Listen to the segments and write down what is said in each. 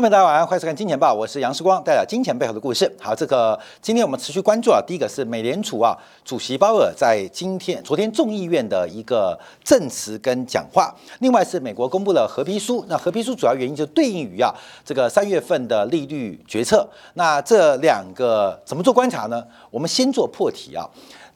朋友们，大家晚上欢迎收看《金钱报》，我是杨世光，带来金钱背后的故事。好，这个今天我们持续关注啊，第一个是美联储啊主席鲍尔在今天、昨天众议院的一个证词跟讲话，另外是美国公布了合批书。那合批书主要原因就对应于啊这个三月份的利率决策。那这两个怎么做观察呢？我们先做破题啊。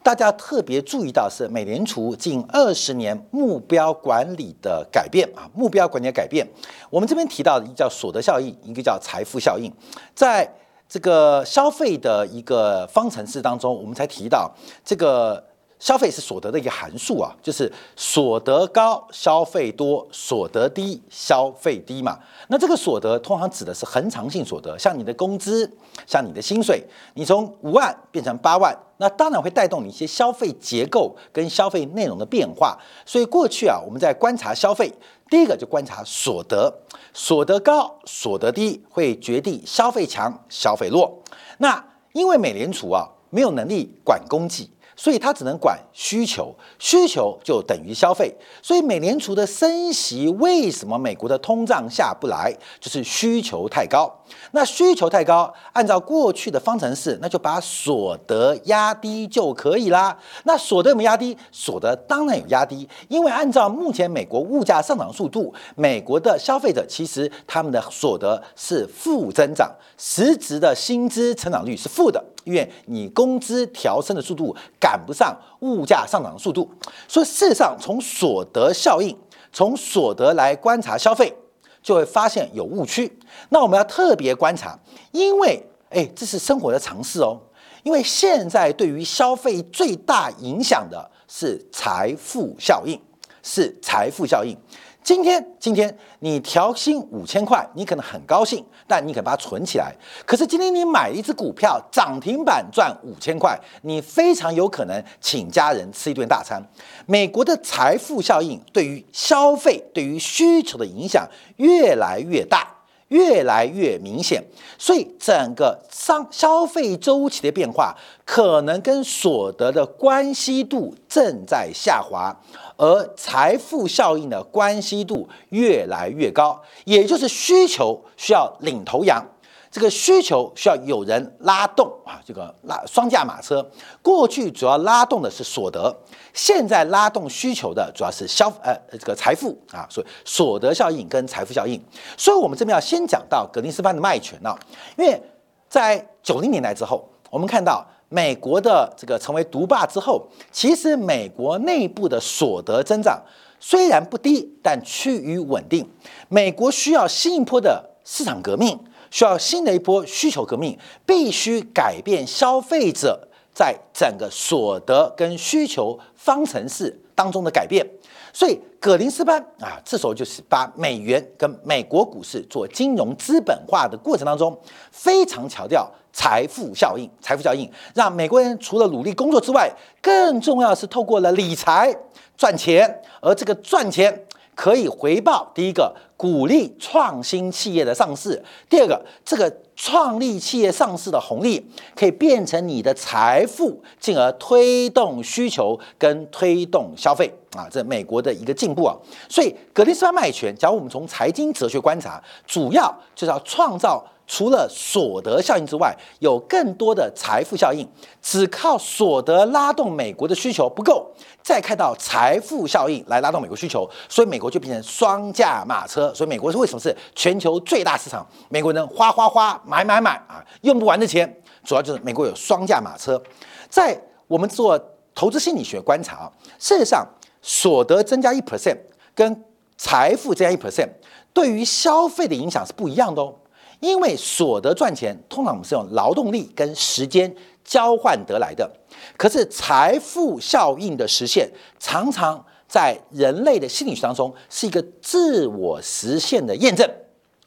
大家特别注意到是美联储近二十年目标管理的改变啊，目标管理的改变。我们这边提到的一个叫所得效应，一个叫财富效应。在这个消费的一个方程式当中，我们才提到这个。消费是所得的一个函数啊，就是所得高消费多，所得低消费低嘛。那这个所得通常指的是恒常性所得，像你的工资，像你的薪水，你从五万变成八万，那当然会带动你一些消费结构跟消费内容的变化。所以过去啊，我们在观察消费，第一个就观察所得，所得高所得低会决定消费强消费弱。那因为美联储啊没有能力管供给。所以它只能管需求，需求就等于消费。所以美联储的升息，为什么美国的通胀下不来？就是需求太高。那需求太高，按照过去的方程式，那就把所得压低就可以啦。那所得有没有压低？所得当然有压低，因为按照目前美国物价上涨速度，美国的消费者其实他们的所得是负增长，实质的薪资成长率是负的。因为你工资调升的速度赶不上物价上涨的速度，所以事实上从所得效应、从所得来观察消费，就会发现有误区。那我们要特别观察，因为哎，这是生活的常识哦。因为现在对于消费最大影响的是财富效应，是财富效应。今天，今天你调薪五千块，你可能很高兴，但你可把它存起来。可是今天你买一只股票涨停板赚五千块，你非常有可能请家人吃一顿大餐。美国的财富效应对于消费、对于需求的影响越来越大。越来越明显，所以整个商消费周期的变化可能跟所得的关系度正在下滑，而财富效应的关系度越来越高，也就是需求需要领头羊。这个需求需要有人拉动啊，这个拉双驾马车。过去主要拉动的是所得，现在拉动需求的主要是消呃这个财富啊，所以所得效应跟财富效应。所以我们这边要先讲到格林斯潘的卖权啊，因为在九零年代之后，我们看到美国的这个成为独霸之后，其实美国内部的所得增长虽然不低，但趋于稳定。美国需要新一波的市场革命。需要新的一波需求革命，必须改变消费者在整个所得跟需求方程式当中的改变。所以，葛林斯潘啊，这时候就是把美元跟美国股市做金融资本化的过程当中，非常强调财富效应。财富效应让美国人除了努力工作之外，更重要是透过了理财赚钱，而这个赚钱。可以回报第一个，鼓励创新企业的上市；第二个，这个创立企业上市的红利可以变成你的财富，进而推动需求跟推动消费啊！这美国的一个进步啊！所以，格林斯潘卖权，假如我们从财经哲学观察，主要就是要创造。除了所得效应之外，有更多的财富效应。只靠所得拉动美国的需求不够，再看到财富效应来拉动美国需求，所以美国就变成双驾马车。所以美国是为什么是全球最大市场？美国人花花花买买买啊，用不完的钱，主要就是美国有双驾马车。在我们做投资心理学观察，事实上所得增加一 percent 跟财富增加一 percent 对于消费的影响是不一样的哦。因为所得赚钱，通常我们是用劳动力跟时间交换得来的。可是财富效应的实现，常常在人类的心理学当中是一个自我实现的验证。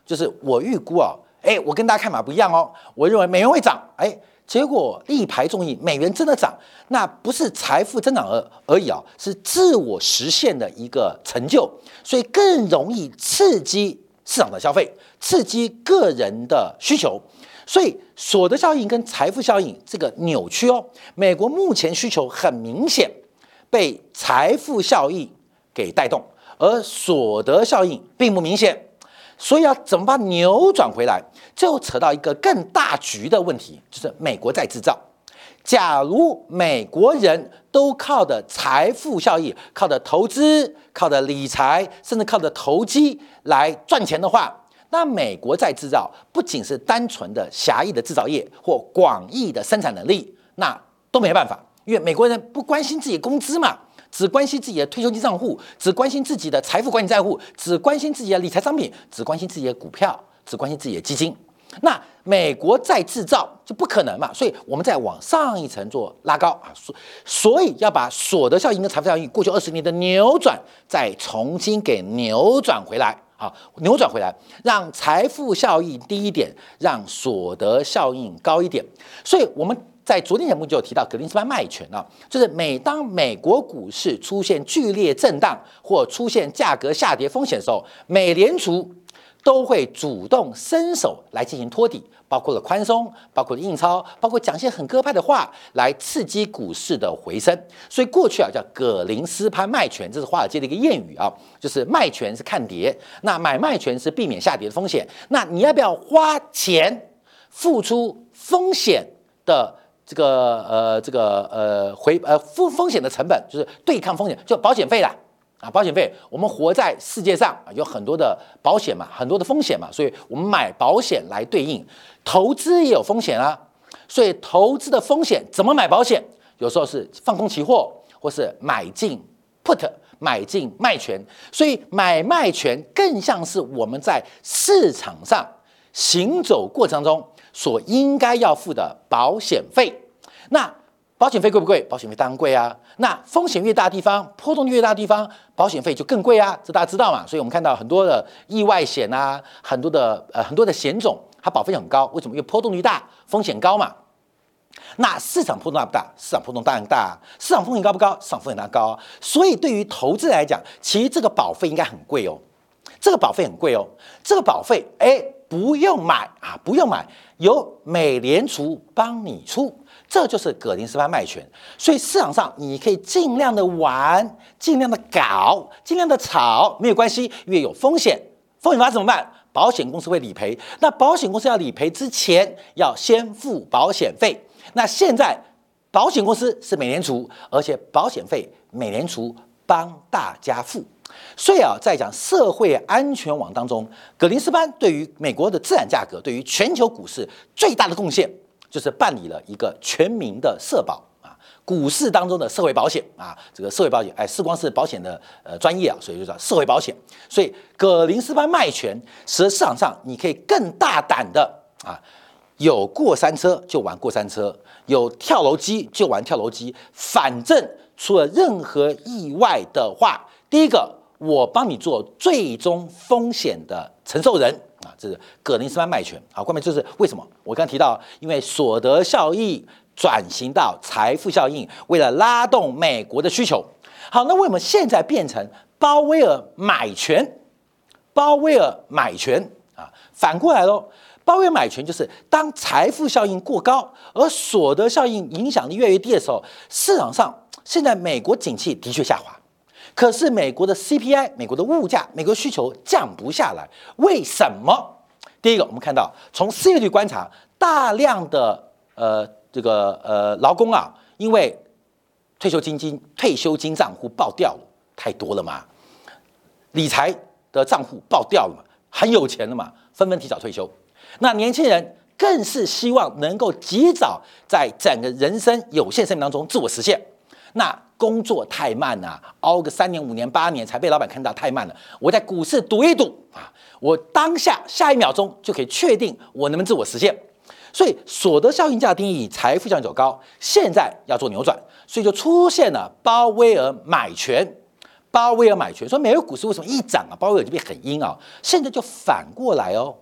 就是我预估啊，哎，我跟大家看法不一样哦。我认为美元会涨，哎，结果力排众议，美元真的涨，那不是财富增长而而已啊，是自我实现的一个成就，所以更容易刺激。市场的消费刺激个人的需求，所以所得效应跟财富效应这个扭曲哦。美国目前需求很明显被财富效应给带动，而所得效应并不明显。所以要怎么把扭转回来，就扯到一个更大局的问题，就是美国在制造。假如美国人都靠的财富效益、靠的投资、靠的理财，甚至靠的投机来赚钱的话，那美国在制造不仅是单纯的狭义的制造业或广义的生产能力，那都没办法，因为美国人不关心自己工资嘛，只关心自己的退休金账户，只关心自己的财富管理账户，只关心自己的理财商品，只关心自己的股票，只关心自己的基金。那美国再制造就不可能嘛，所以我们再往上一层做拉高啊，所所以要把所得效应跟财富效应过去二十年的扭转再重新给扭转回来啊，扭转回来，让财富效应低一点，让所得效应高一点。所以我们在昨天节目就有提到格林斯潘卖权啊，就是每当美国股市出现剧烈震荡或出现价格下跌风险的时候，美联储。都会主动伸手来进行托底，包括了宽松，包括了印钞，包括讲些很鸽派的话来刺激股市的回升。所以过去啊叫葛林斯潘卖权，这是华尔街的一个谚语啊，就是卖权是看跌，那买卖权是避免下跌的风险。那你要不要花钱付出风险的这个呃这个呃回呃付风险的成本，就是对抗风险，就保险费啦。啊，保险费，我们活在世界上，有很多的保险嘛，很多的风险嘛，所以我们买保险来对应，投资也有风险啊，所以投资的风险怎么买保险？有时候是放空期货，或是买进 put，买进卖权，所以买卖权更像是我们在市场上行走过程中所应该要付的保险费。那保险费贵不贵？保险费当然贵啊。那风险越大地方，波动越大地方，保险费就更贵啊。这大家知道嘛？所以我们看到很多的意外险啊，很多的呃很多的险种，它保费很高。为什么？因为波动率大，风险高嘛。那市场波动大不大？市场波动当然大。市场风险高不高？市场风险当然高。所以对于投资来讲，其实这个保费应该很贵哦。这个保费很贵哦。这个保费哎不用买啊，不用买，由美联储帮你出。这就是葛林斯潘卖权，所以市场上你可以尽量的玩，尽量的搞，尽量的炒，没有关系，因为有风险，风险发怎么办？保险公司会理赔。那保险公司要理赔之前，要先付保险费。那现在保险公司是美联储，而且保险费美联储帮大家付。所以啊，在讲社会安全网当中，葛林斯潘对于美国的资产价格，对于全球股市最大的贡献。就是办理了一个全民的社保啊，股市当中的社会保险啊，这个社会保险，哎，是光是保险的呃专业啊，所以就叫社会保险。所以葛林斯潘卖权，使得市场上你可以更大胆的啊，有过山车就玩过山车，有跳楼机就玩跳楼机，反正出了任何意外的话，第一个我帮你做最终风险的承受人。这是葛林斯潘卖权。好，关键就是为什么？我刚提到，因为所得效益转型到财富效应，为了拉动美国的需求。好，那为什么现在变成鲍威尔买权？鲍威尔买权啊，反过来喽。鲍威尔买权就是当财富效应过高，而所得效应影响力越来越低的时候，市场上现在美国景气的确下滑。可是美国的 CPI，美国的物价，美国需求降不下来，为什么？第一个，我们看到从失业率观察，大量的呃这个呃劳工啊，因为退休金金退休金账户爆掉了，太多了嘛，理财的账户爆掉了嘛，很有钱了嘛，纷纷提早退休。那年轻人更是希望能够及早在整个人生有限生命当中自我实现。那工作太慢了，熬个三年、五年、八年才被老板看到，太慢了。我在股市赌一赌啊，我当下下一秒钟就可以确定我能不能自我实现。所以所得效应价定义财富效应走高，现在要做扭转，所以就出现了鲍威尔买权。鲍威尔买权说，美国股市为什么一涨啊？鲍威尔就变很阴啊。现在就反过来哦，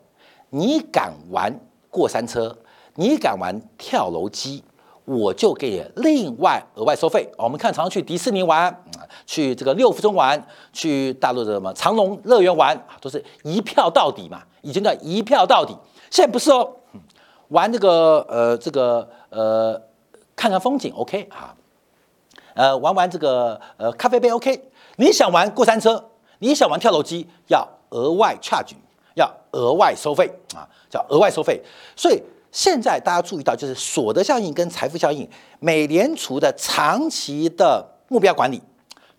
你敢玩过山车，你敢玩跳楼机？我就给另外额外收费。我们看，常常去迪士尼玩，去这个六福村玩，去大陆的什么长隆乐园玩，都是一票到底嘛，已经叫一票到底。现在不是哦，玩这个呃这个呃看看风景 OK 啊，呃玩玩这个呃咖啡杯 OK。你想玩过山车，你想玩跳楼机，要额外 charge，要额外收费啊，叫额外收费。所以现在大家注意到，就是所得效应跟财富效应，美联储的长期的目标管理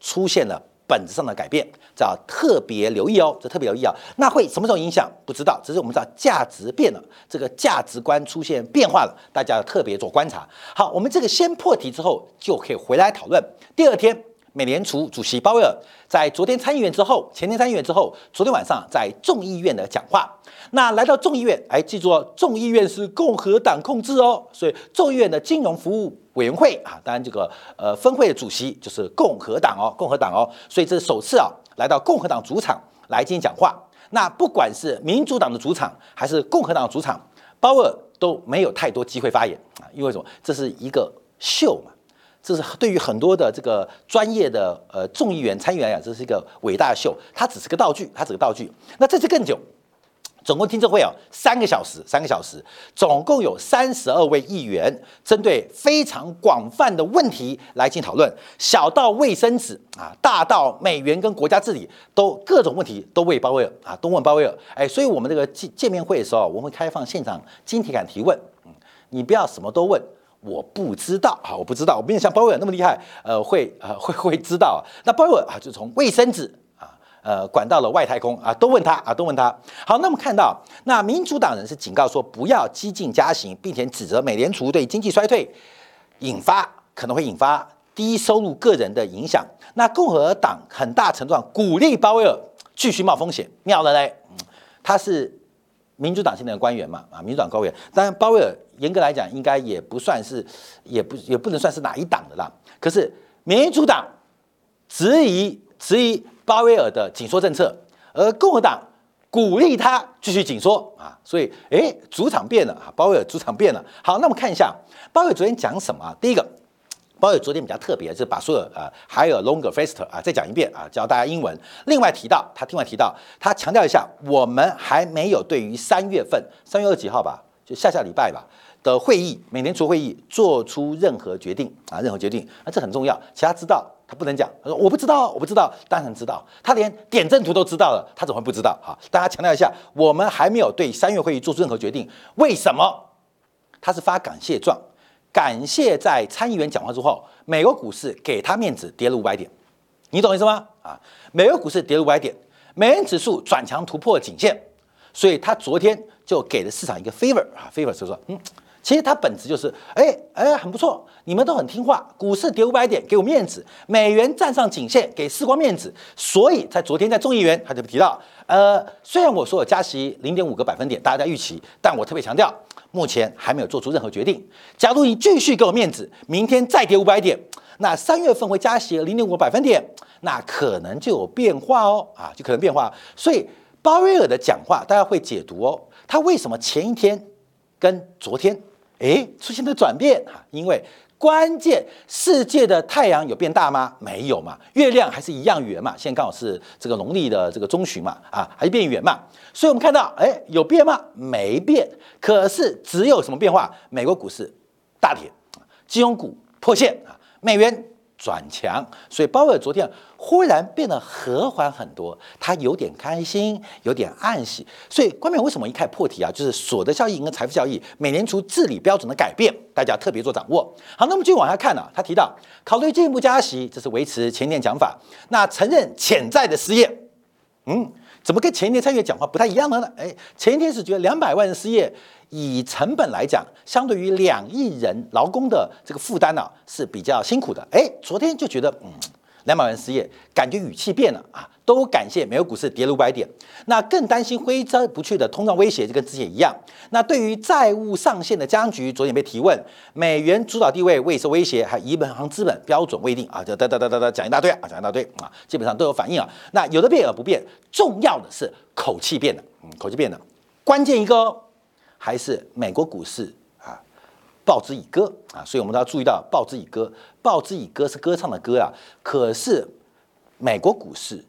出现了本质上的改变，这要特别留意哦，这特别留意啊。那会什么时候影响？不知道，只是我们知道价值变了，这个价值观出现变化了，大家要特别做观察。好，我们这个先破题之后，就可以回来讨论。第二天。美联储主席鲍威尔在昨天参议院之后，前天参议院之后，昨天晚上在众议院的讲话。那来到众议院，哎，记住哦，众议院是共和党控制哦，所以众议院的金融服务委员会啊，当然这个呃分会的主席就是共和党哦，共和党哦，所以这是首次啊来到共和党主场来进行讲话。那不管是民主党的主场还是共和党主场，鲍威尔都没有太多机会发言啊，因为什么？这是一个秀嘛。这是对于很多的这个专业的呃众议员、参议员啊，这是一个伟大秀。它只是个道具，它只是个道具。那这次更久，总共听证会啊三个小时，三个小时，总共有三十二位议员针对非常广泛的问题来进行讨论，小到卫生纸啊，大到美元跟国家治理，都各种问题都问鲍威尔啊，都问鲍威尔。哎，所以我们这个见见面会的时候，我们会开放现场晶体感提问，嗯，你不要什么都问。我不知道啊，我不知道，我没有像鲍威尔那么厉害，呃，会呃会会知道。那鲍威尔啊，就从卫生纸啊，呃，管到了外太空啊，都问他啊，都问他。好，那么看到那民主党人是警告说不要激进加息，并且指责美联储对经济衰退引发可能会引发低收入个人的影响。那共和党很大程度上鼓励鲍威尔继续冒风险，妙了嘞，他是民主党现在的官员嘛啊，民主党官员，当然鲍威尔。严格来讲，应该也不算是，也不也不能算是哪一党的啦。可是民主党质疑质疑鲍威尔的紧缩政策，而共和党鼓励他继续紧缩啊。所以，哎，主场变了啊，鲍威尔主场变了。好，那我们看一下鲍威尔昨天讲什么啊。第一个，鲍威尔昨天比较特别，就是把所有呃还有 longer faster 啊再讲一遍啊，教大家英文。另外提到他另外提到他强调一下，我们还没有对于三月份三月二几号吧，就下下礼拜吧。的会议，美联储会议做出任何决定啊，任何决定，那这很重要。其他知道他不能讲，他说我不知道，我不知道，当然知道。他连点阵图都知道了，他怎么会不知道？哈，大家强调一下，我们还没有对三月会议做出任何决定。为什么？他是发感谢状，感谢在参议员讲话之后，美国股市给他面子，跌了五百点。你懂意思吗？啊，美国股市跌了五百点，美元指数转强突破颈线，所以他昨天就给了市场一个 favor 啊，favor 就说嗯。其实它本质就是，哎哎，很不错，你们都很听话，股市跌五百点，给我面子，美元站上颈线，给世光面子，所以在昨天在众议员他就提到，呃，虽然我说加息零点五个百分点，大家在预期，但我特别强调，目前还没有做出任何决定。假如你继续给我面子，明天再跌五百点，那三月份会加息零点五个百分点，那可能就有变化哦，啊，就可能变化。所以鲍威尔的讲话大家会解读哦，他为什么前一天跟昨天。哎，出现了转变哈，因为关键世界的太阳有变大吗？没有嘛，月亮还是一样圆嘛。现在刚好是这个农历的这个中旬嘛，啊，还是变圆嘛。所以我们看到，哎，有变吗？没变。可是只有什么变化？美国股市大跌，金融股破线啊，美元。转强，所以鲍威尔昨天忽然变得和缓很多，他有点开心，有点暗喜。所以关键为什么一开破题啊？就是所得效益跟财富效益，美联储治理标准的改变，大家特别做掌握。好，那么继续往下看呢，他提到考虑进一步加息，这是维持前年讲法。那承认潜在的失业，嗯，怎么跟前一天参议讲话不太一样了呢？哎，前一天是觉得两百万人失业。以成本来讲，相对于两亿人劳工的这个负担呢，是比较辛苦的。哎，昨天就觉得，嗯，两百万失业，感觉语气变了啊。都感谢美国股市跌了五百点，那更担心挥之不去的通胀威胁，就跟之前一样。那对于债务上限的僵局，昨天被提问，美元主导地位未受威胁，还银行资本标准未定啊，就哒哒哒哒哒讲一大堆啊，讲一大堆啊，基本上都有反应啊。那有的变而不变，重要的是口气变了，嗯，口气变了，关键一个。还是美国股市啊，报之以歌啊，所以我们都要注意到报之以歌，报之以歌是歌唱的歌啊。可是美国股市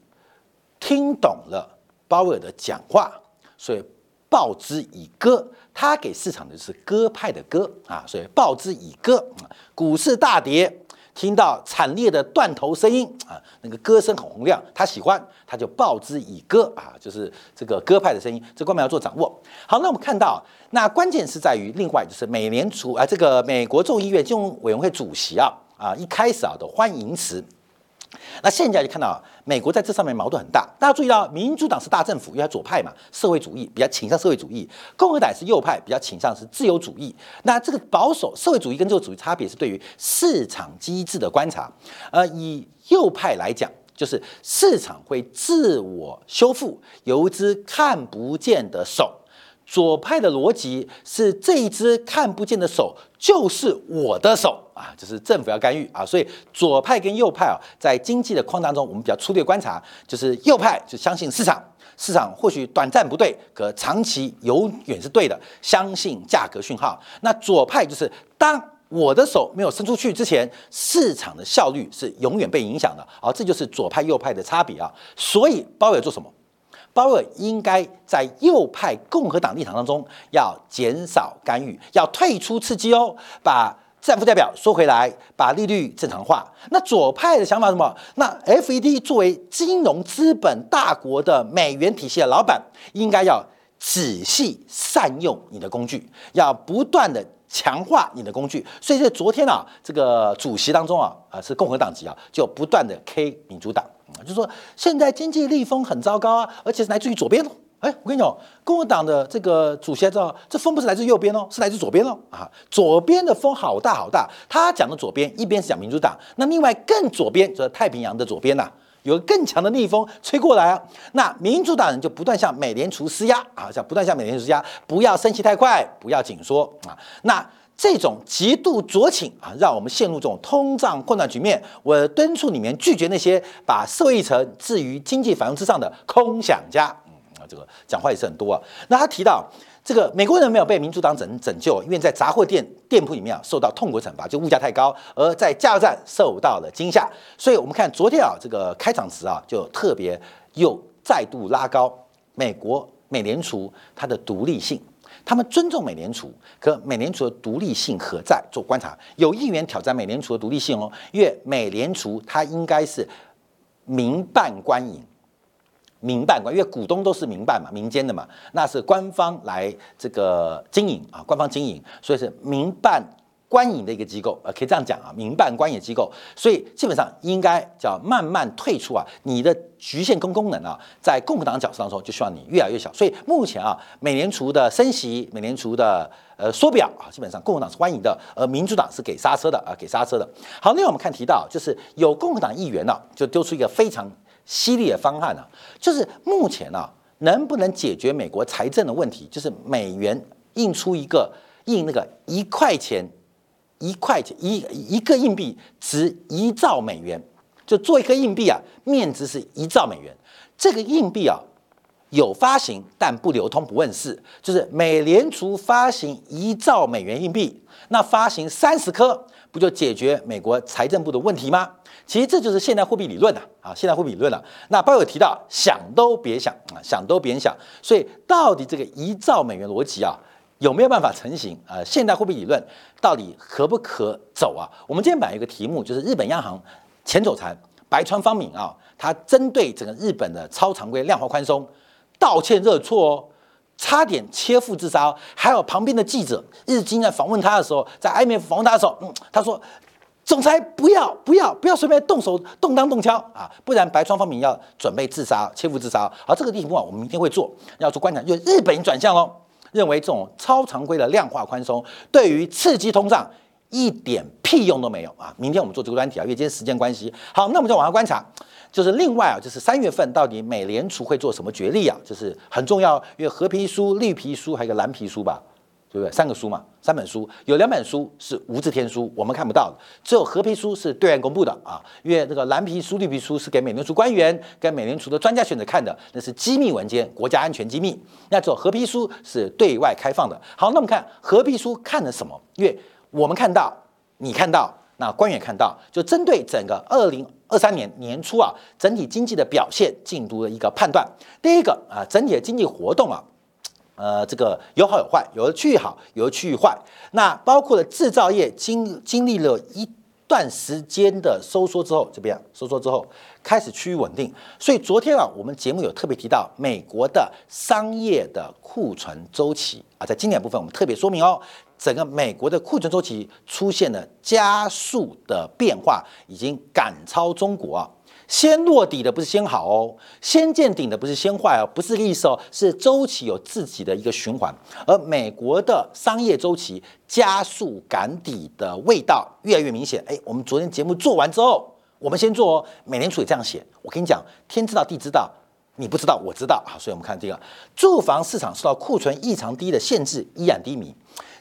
听懂了鲍威尔的讲话，所以报之以歌，他给市场的是鸽派的歌啊，所以报之以歌，股市大跌，听到惨烈的断头声音啊，那个歌声很洪亮，他喜欢，他就报之以歌啊，就是这个歌派的声音，这官们要做掌握。好，那我们看到，那关键是在于另外就是美联储啊，这个美国众议院金融委员会主席啊啊一开始啊的欢迎词。那现在就看到美国在这上面矛盾很大。大家注意到，民主党是大政府，因为它左派嘛，社会主义比较倾向社会主义；共和党是右派，比较倾向是自由主义。那这个保守社会主义跟自由主义差别是对于市场机制的观察。呃，以右派来讲，就是市场会自我修复，有一只看不见的手。左派的逻辑是这一只看不见的手就是我的手啊，就是政府要干预啊，所以左派跟右派啊，在经济的框当中，我们比较粗略观察，就是右派就相信市场，市场或许短暂不对，可长期永远是对的，相信价格讯号。那左派就是当我的手没有伸出去之前，市场的效率是永远被影响的，好，这就是左派右派的差别啊。所以鲍威尔做什么？鲍威尔应该在右派共和党立场当中要减少干预，要退出刺激哦，把战负代表收回来，把利率正常化。那左派的想法什么？那 FED 作为金融资本大国的美元体系的老板，应该要仔细善用你的工具，要不断的强化你的工具。所以在昨天啊，这个主席当中啊，啊是共和党籍啊，就不断的 K 民主党。就是说，现在经济逆风很糟糕啊，而且是来自于左边哦。哎，我跟你讲，共和党的这个主席知道，这风不是来自右边哦，是来自左边哦。啊，左边的风好大好大。他讲的左边，一边是讲民主党，那另外更左边就是太平洋的左边呐，有更强的逆风吹过来啊。那民主党人就不断向美联储施压啊，像不断向美联储施压，不要升息太快，不要紧缩啊。那。这种极度酌情啊，让我们陷入这种通胀混乱局面。我敦促你们拒绝那些把社会议程置于经济繁荣之上的空想家。嗯啊，这个讲话也是很多啊。那他提到这个美国人没有被民主党拯拯救，因为在杂货店店铺里面啊受到痛苦惩罚，就物价太高，而在加油站受到了惊吓。所以我们看昨天啊，这个开场词啊，就特别又再度拉高美国美联储它的独立性。他们尊重美联储，可美联储的独立性何在？做观察，有议员挑战美联储的独立性哦，因为美联储它应该是民办官营，民办官，因为股东都是民办嘛，民间的嘛，那是官方来这个经营啊，官方经营，所以是民办。官营的一个机构，呃，可以这样讲啊，民办官营机构，所以基本上应该叫慢慢退出啊，你的局限跟功能啊，在共和党角色当中就希望你越来越小。所以目前啊，美联储的升息，美联储的呃缩表啊，基本上共和党是欢迎的，而民主党是给刹车的啊，给刹车的。好，那我们看提到就是有共和党议员呢，就丢出一个非常犀利的方案呢，就是目前呢，能不能解决美国财政的问题，就是美元印出一个印那个一块钱。一块钱一一个硬币值一兆美元，就做一颗硬币啊，面值是一兆美元。这个硬币啊，有发行但不流通不问世，就是美联储发行一兆美元硬币，那发行三十颗，不就解决美国财政部的问题吗？其实这就是现代货币理论呐，啊，现代货币理论了。那包有提到，想都别想啊，想都别想。所以到底这个一兆美元逻辑啊？有没有办法成型？呃，现代货币理论到底可不可走啊？我们今天本来有个题目，就是日本央行前总裁白川方敏啊，他针对整个日本的超常规量化宽松道歉热错哦，差点切腹自杀。还有旁边的记者日经在访问他的时候，在 IMF 访问他的时候，嗯，他说总裁不要不要不要随便动手动刀动枪啊，不然白川方敏要准备自杀切腹自杀。好，这个题目啊，我们明天会做，要做观察，就日本转向喽。认为这种超常规的量化宽松对于刺激通胀一点屁用都没有啊！明天我们做这个专题啊，因为今天时间关系。好，那我们再往下观察，就是另外啊，就是三月份到底美联储会做什么决议啊？就是很重要，因为和皮书、绿皮书还有个蓝皮书吧。对不对？三个书嘛，三本书，有两本书是无字天书，我们看不到的，只有合皮书是对外公布的啊。因为这个蓝皮书、绿皮书是给美联储官员跟美联储的专家选择看的，那是机密文件，国家安全机密。那只有合皮书是对外开放的。好，那我们看合皮书看了什么？因为我们看到，你看到，那官员看到，就针对整个二零二三年年初啊，整体经济的表现进度的一个判断。第一个啊，整体的经济活动啊。呃，这个有好有坏，有的区域好，有的区域坏。那包括了制造业经经历了一段时间的收缩之后，这边收缩之后开始趋于稳定。所以昨天啊，我们节目有特别提到美国的商业的库存周期啊，在经典部分我们特别说明哦，整个美国的库存周期出现了加速的变化，已经赶超中国啊。先落底的不是先好哦，先见顶的不是先坏哦，不是意思哦，是周期有自己的一个循环。而美国的商业周期加速赶底的味道越来越明显。哎，我们昨天节目做完之后，我们先做哦。美联储也这样写。我跟你讲，天知道地知道，你不知道我知道好，所以我们看这个住房市场受到库存异常低的限制，依然低迷。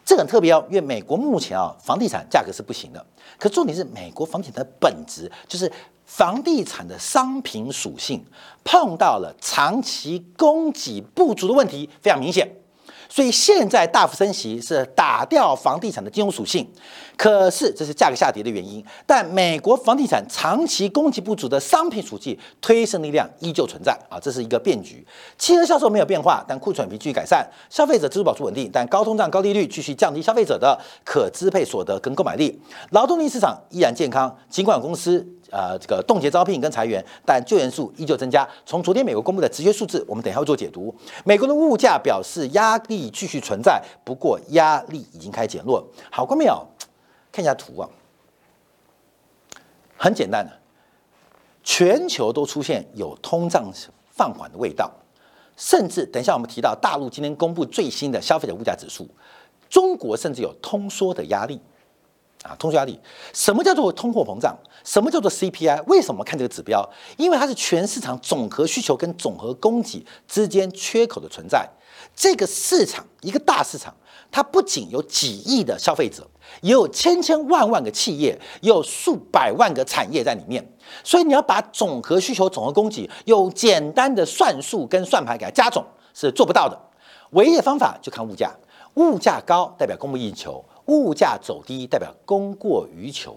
这个很特别哦，因为美国目前啊，房地产价格是不行的。可重点是，美国房地产的本质就是。房地产的商品属性碰到了长期供给不足的问题，非常明显。所以现在大幅升息是打掉房地产的金融属性，可是这是价格下跌的原因。但美国房地产长期供给不足的商品属性推升力量依旧存在啊，这是一个变局。汽车销售没有变化，但库存比继续改善，消费者支出保持稳定，但高通胀、高利率继续降低消费者的可支配所得跟购买力。劳动力市场依然健康，尽管公司。呃，这个冻结招聘跟裁员，但就业数依旧增加。从昨天美国公布的直接数字，我们等一下会做解读。美国的物价表示压力继续存在，不过压力已经开始减弱。好，观众朋友，看一下图啊，很简单的，全球都出现有通胀放缓的味道，甚至等一下我们提到大陆今天公布最新的消费者物价指数，中国甚至有通缩的压力。啊，通缩压力，什么叫做通货膨胀？什么叫做 CPI？为什么看这个指标？因为它是全市场总和需求跟总和供给之间缺口的存在。这个市场一个大市场，它不仅有几亿的消费者，也有千千万万个企业，也有数百万个产业在里面。所以你要把总和需求、总和供给用简单的算术跟算盘给它加总是做不到的。唯一的方法就看物价，物价高代表供不应求。物价走低代表供过于求，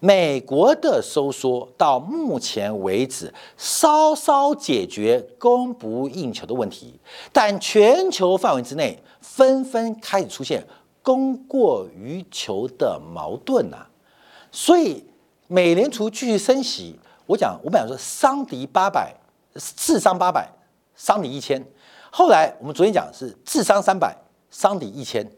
美国的收缩到目前为止稍稍解决供不应求的问题，但全球范围之内纷纷开始出现供过于求的矛盾呐。所以美联储继续升息，我讲我本来说伤敌八百，智商八百，伤敌一千，后来我们昨天讲是智商三百，伤敌一千。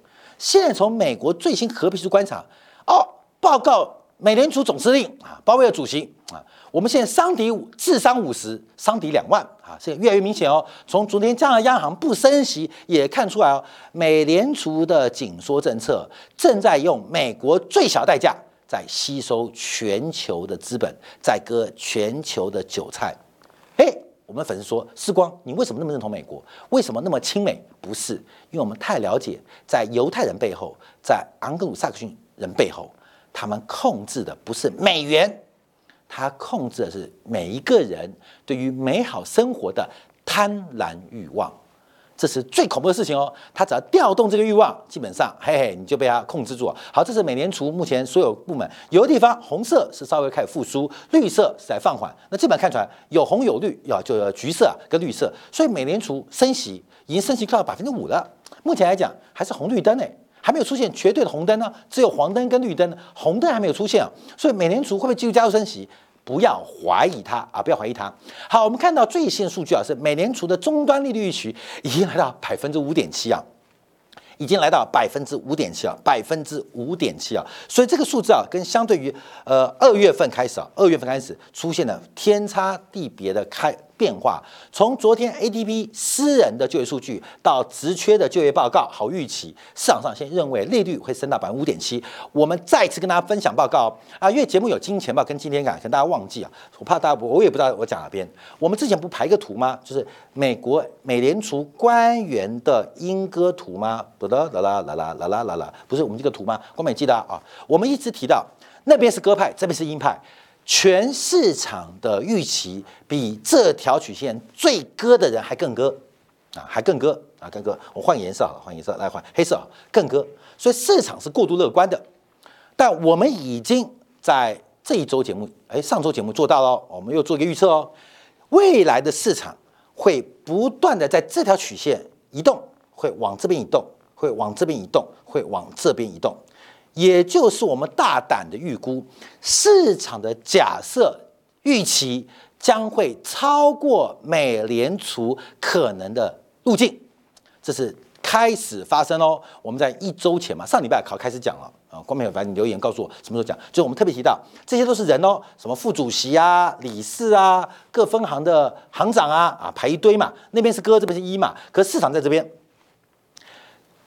现在从美国最新合皮书观察，哦，报告美联储总司令啊，鲍威尔主席啊，我们现在伤敌五智商五十，伤敌两万啊，现在越来越明显哦。从昨天加拿大央行不升息也看出来哦，美联储的紧缩政策正在用美国最小代价在吸收全球的资本，在割全球的韭菜，嘿。我们粉丝说：“世光，你为什么那么认同美国？为什么那么亲美？不是因为我们太了解，在犹太人背后，在昂格鲁萨克逊人背后，他们控制的不是美元，他控制的是每一个人对于美好生活的贪婪欲望。”这是最恐怖的事情哦！他只要调动这个欲望，基本上，嘿嘿，你就被他控制住。好，这是美联储目前所有部门，有的地方红色是稍微开始复苏，绿色是在放缓。那基本看出来有红有绿，要就橘色跟绿色。所以美联储升息已经升息到百分之五了。目前来讲还是红绿灯诶，还没有出现绝对的红灯呢，只有黄灯跟绿灯，红灯还没有出现啊。所以美联储会不会继续加速升息？不要怀疑它啊！不要怀疑它。好，我们看到最新数据啊，是美联储的终端利率预期已经来到百分之五点七啊，已经来到百分之五点七啊，百分之五点七啊。所以这个数字啊，跟相对于呃二月份开始啊，二月份开始出现了天差地别的开。变化从昨天 ADP 私人的就业数据到职缺的就业报告，好预期市场上先认为利率会升到百分之五点七。我们再次跟大家分享报告啊，因为节目有金钱报跟今天感，可能大家忘记啊，我怕大家我也不知道我讲哪边。我们之前不排个图吗？就是美国美联储官员的莺歌图吗？不的啦啦啦啦啦啦啦啦，不是我们这个图吗？光美记得啊，我们一直提到那边是鸽派，这边是鹰派。全市场的预期比这条曲线最割的人还更割啊，还更割啊，更割。我换颜色好了，换颜色来换黑色啊更割。所以市场是过度乐观的，但我们已经在这一周节目，哎，上周节目做到了，我们又做一个预测哦，未来的市场会不断的在这条曲线移动，会往这边移动，会往这边移动，会往这边移动。也就是我们大胆的预估，市场的假设预期将会超过美联储可能的路径，这是开始发生哦。我们在一周前嘛，上礼拜考开始讲了啊，光明有反正你留言告诉我什么时候讲，就是我们特别提到这些都是人哦，什么副主席啊、理事啊、各分行的行长啊啊排一堆嘛，那边是哥，这边是一嘛，可市场在这边。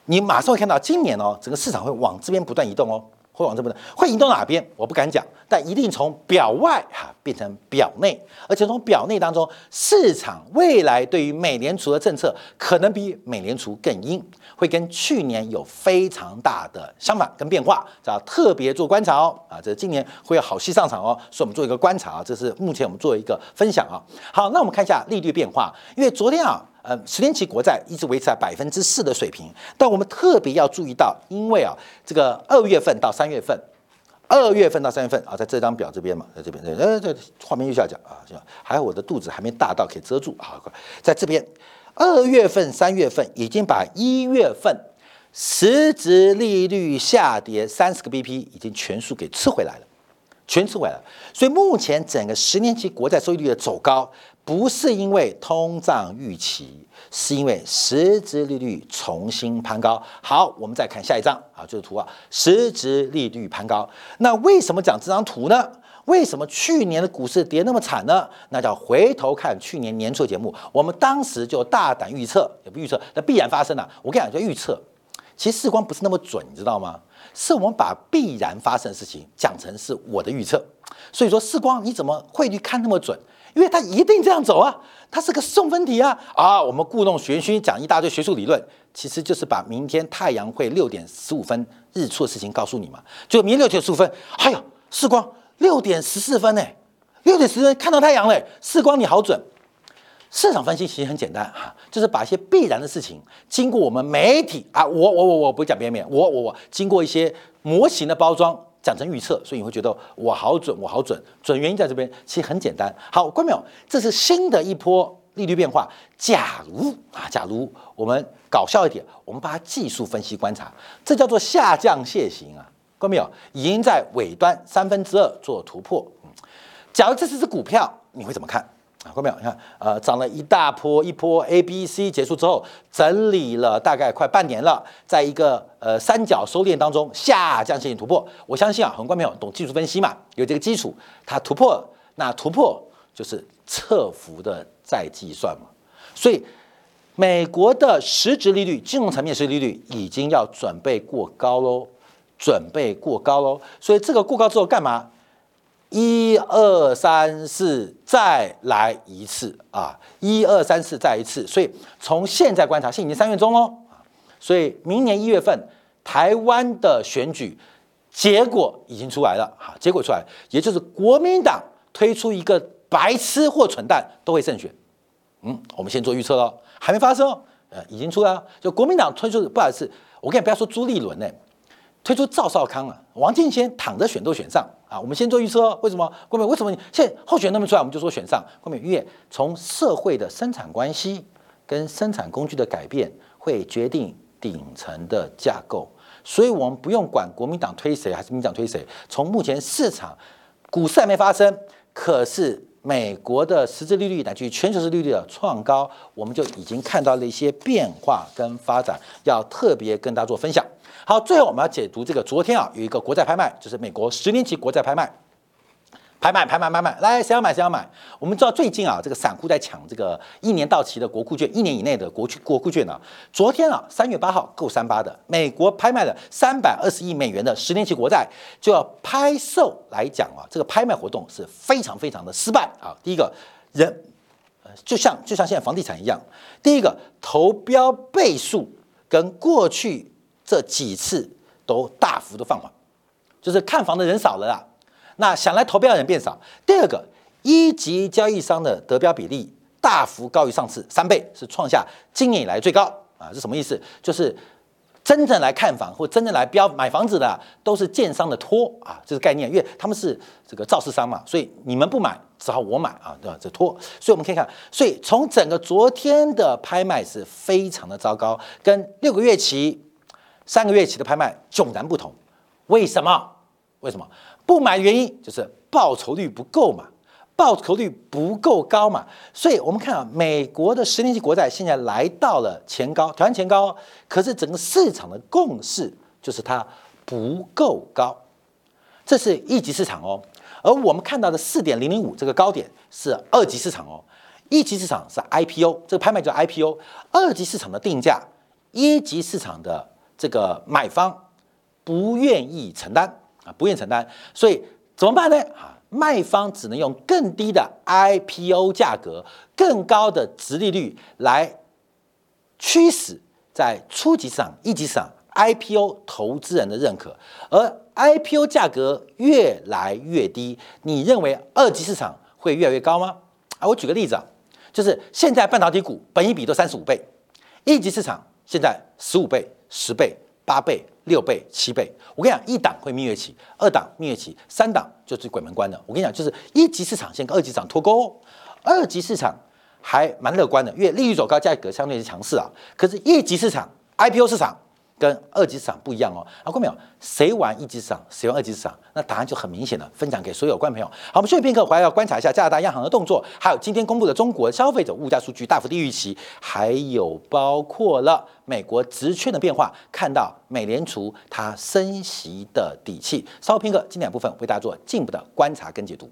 你马上会看到，今年哦，整个市场会往这边不断移动哦，会往这边，会移动哪边？我不敢讲，但一定从表外哈变成表内，而且从表内当中，市场未来对于美联储的政策可能比美联储更硬，会跟去年有非常大的相反跟变化，要特别做观察哦啊，这今年会有好戏上场哦，所以我们做一个观察啊，这是目前我们做一个分享啊。好，那我们看一下利率变化，因为昨天啊。呃，十年期国债一直维持在百分之四的水平，但我们特别要注意到，因为啊，这个二月份到三月份，二月份到三月份啊，在这张表这边嘛，在这边，呃，这画面右下角啊，还有我的肚子还没大到可以遮住啊，在这边，二月份、三月份已经把一月份实质利率下跌三十个 BP 已经全数给吃回来了，全吃回来了，所以目前整个十年期国债收益率的走高。不是因为通胀预期，是因为实质利率重新攀高。好，我们再看下一张啊，这个图啊，实质利率攀高。那为什么讲这张图呢？为什么去年的股市跌那么惨呢？那叫回头看去年年初的节目，我们当时就大胆预测，也不预测，那必然发生了。我跟你讲，叫预测，其实视光不是那么准，你知道吗？是我们把必然发生的事情讲成是我的预测。所以说，视光你怎么汇率看那么准？因为它一定这样走啊，它是个送分题啊啊！我们故弄玄虚讲一大堆学术理论，其实就是把明天太阳会六点十五分日出的事情告诉你嘛。就明天六点十五分，哎呦，世光六点十四分呢，六点十分看到太阳嘞，世光你好准。市场分析其实很简单哈，就是把一些必然的事情，经过我们媒体啊，我我我我不讲别人，我我我经过一些模型的包装。讲成预测，所以你会觉得我好准，我好准。准原因在这边，其实很简单。好，关没有？这是新的一波利率变化。假如啊，假如我们搞笑一点，我们把它技术分析观察，这叫做下降楔形啊，关没有？已经在尾端三分之二做突破。假如这是只股票，你会怎么看？啊，看没有？你看，呃，涨了一大波，一波 A、B、C 结束之后，整理了大概快半年了，在一个呃三角收敛当中下降线突破。我相信啊，很多朋友懂技术分析嘛，有这个基础，它突破，那突破就是侧幅的再计算嘛。所以，美国的实质利率，金融层面实质利率已经要准备过高喽，准备过高喽。所以这个过高之后干嘛？一二三四，再来一次啊！一二三四，再一次。所以从现在观察，现在已经三月中喽所以明年一月份台湾的选举结果已经出来了哈，结果出来，也就是国民党推出一个白痴或蠢蛋都会胜选。嗯，我们先做预测喽，还没发生哦，呃，已经出来了。就国民党推出，不好意思，我跟你不要说朱立伦呢。推出赵少康啊，王建先躺着选都选上啊！我们先做预测，为什么？郭美为什么现在候选人那么出来，我们就说选上？郭美因为从社会的生产关系跟生产工具的改变，会决定顶层的架构，所以我们不用管国民党推谁还是民党推谁。从目前市场股市还没发生，可是美国的实质利率乃至于全球市利率的创高，我们就已经看到了一些变化跟发展，要特别跟大家做分享。好，最后我们要解读这个。昨天啊，有一个国债拍卖，就是美国十年期国债拍卖，拍卖，拍卖，拍卖，来，谁要买谁要买。我们知道最近啊，这个散户在抢这个一年到期的国库券，一年以内的国区国库券呢。昨天啊，三月八号够三八的，美国拍卖了三百二十亿美元的十年期国债，就要拍售来讲啊，这个拍卖活动是非常非常的失败啊。第一个人，呃就像就像现在房地产一样，第一个投标倍数跟过去。这几次都大幅的放缓，就是看房的人少了啦，那想来投标的人变少。第二个，一级交易商的得标比例大幅高于上次三倍，是创下今年以来最高啊！是什么意思？就是真正来看房或真正来标买房子的都是建商的托啊，这是概念，因为他们是这个造市商嘛，所以你们不买，只好我买啊，对吧？这托，所以我们可以看，所以从整个昨天的拍卖是非常的糟糕，跟六个月期。三个月起的拍卖迥然不同，为什么？为什么不买？原因就是报酬率不够嘛，报酬率不够高嘛。所以我们看啊，美国的十年期国债现在来到了前高，挑战前高，可是整个市场的共识就是它不够高，这是一级市场哦。而我们看到的四点零零五这个高点是二级市场哦，一级市场是 IPO，这个拍卖叫 IPO，二级市场的定价，一级市场的这个买方不愿意承担。啊，不愿承担，所以怎么办呢？啊，卖方只能用更低的 IPO 价格、更高的值利率来驱使在初级市场、一级市场 IPO 投资人的认可，而 IPO 价格越来越低，你认为二级市场会越来越高吗？啊，我举个例子啊，就是现在半导体股本一比都三十五倍，一级市场现在十五倍、十倍、八倍。六倍、七倍，我跟你讲，一档会蜜月期，二档蜜月期，三档就是鬼门关了。我跟你讲，就是一级市场先跟二级市场脱钩，二级市场还蛮乐观的，因为利率走高，价格相对是强势啊。可是一级市场 IPO 市场。跟二级市场不一样哦，啊，观众朋友，谁玩一级市场，谁玩二级市场，那答案就很明显了。分享给所有观众朋友。好，我们休息片刻，回来要观察一下加拿大央行的动作，还有今天公布的中国消费者物价数据大幅低于预期，还有包括了美国职券的变化，看到美联储它升息的底气。稍后片刻，经典部分为大家做进一步的观察跟解读。